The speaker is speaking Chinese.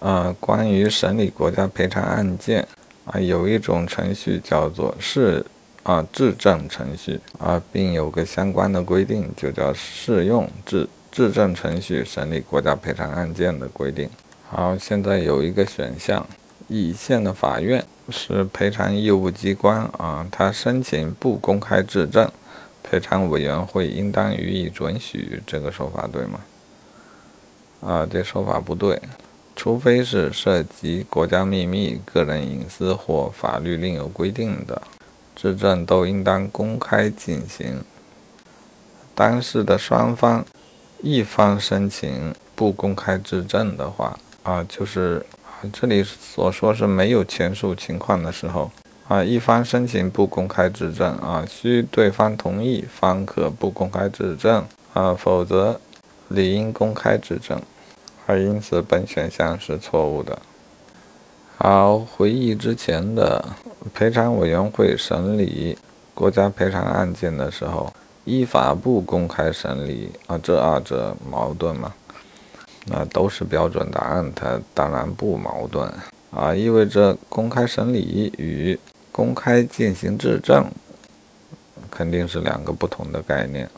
呃，关于审理国家赔偿案件啊，有一种程序叫做事啊质证程序啊，并有个相关的规定，就叫适用质质证程序审理国家赔偿案件的规定。好，现在有一个选项，乙县的法院是赔偿义务机关啊，他申请不公开质证，赔偿委员会应当予以准许，这个说法对吗？啊，这说法不对，除非是涉及国家秘密、个人隐私或法律另有规定的，质证都应当公开进行。当事的双方一方申请不公开质证的话，啊，就是啊这里所说是没有前述情况的时候，啊，一方申请不公开质证，啊，需对方同意方可不公开质证，啊，否则理应公开质证，而因此本选项是错误的。好，回忆之前的赔偿委员会审理国家赔偿案件的时候，依法不公开审理，啊，这二者矛盾吗？那都是标准答案，它当然不矛盾啊，意味着公开审理与公开进行质证肯定是两个不同的概念。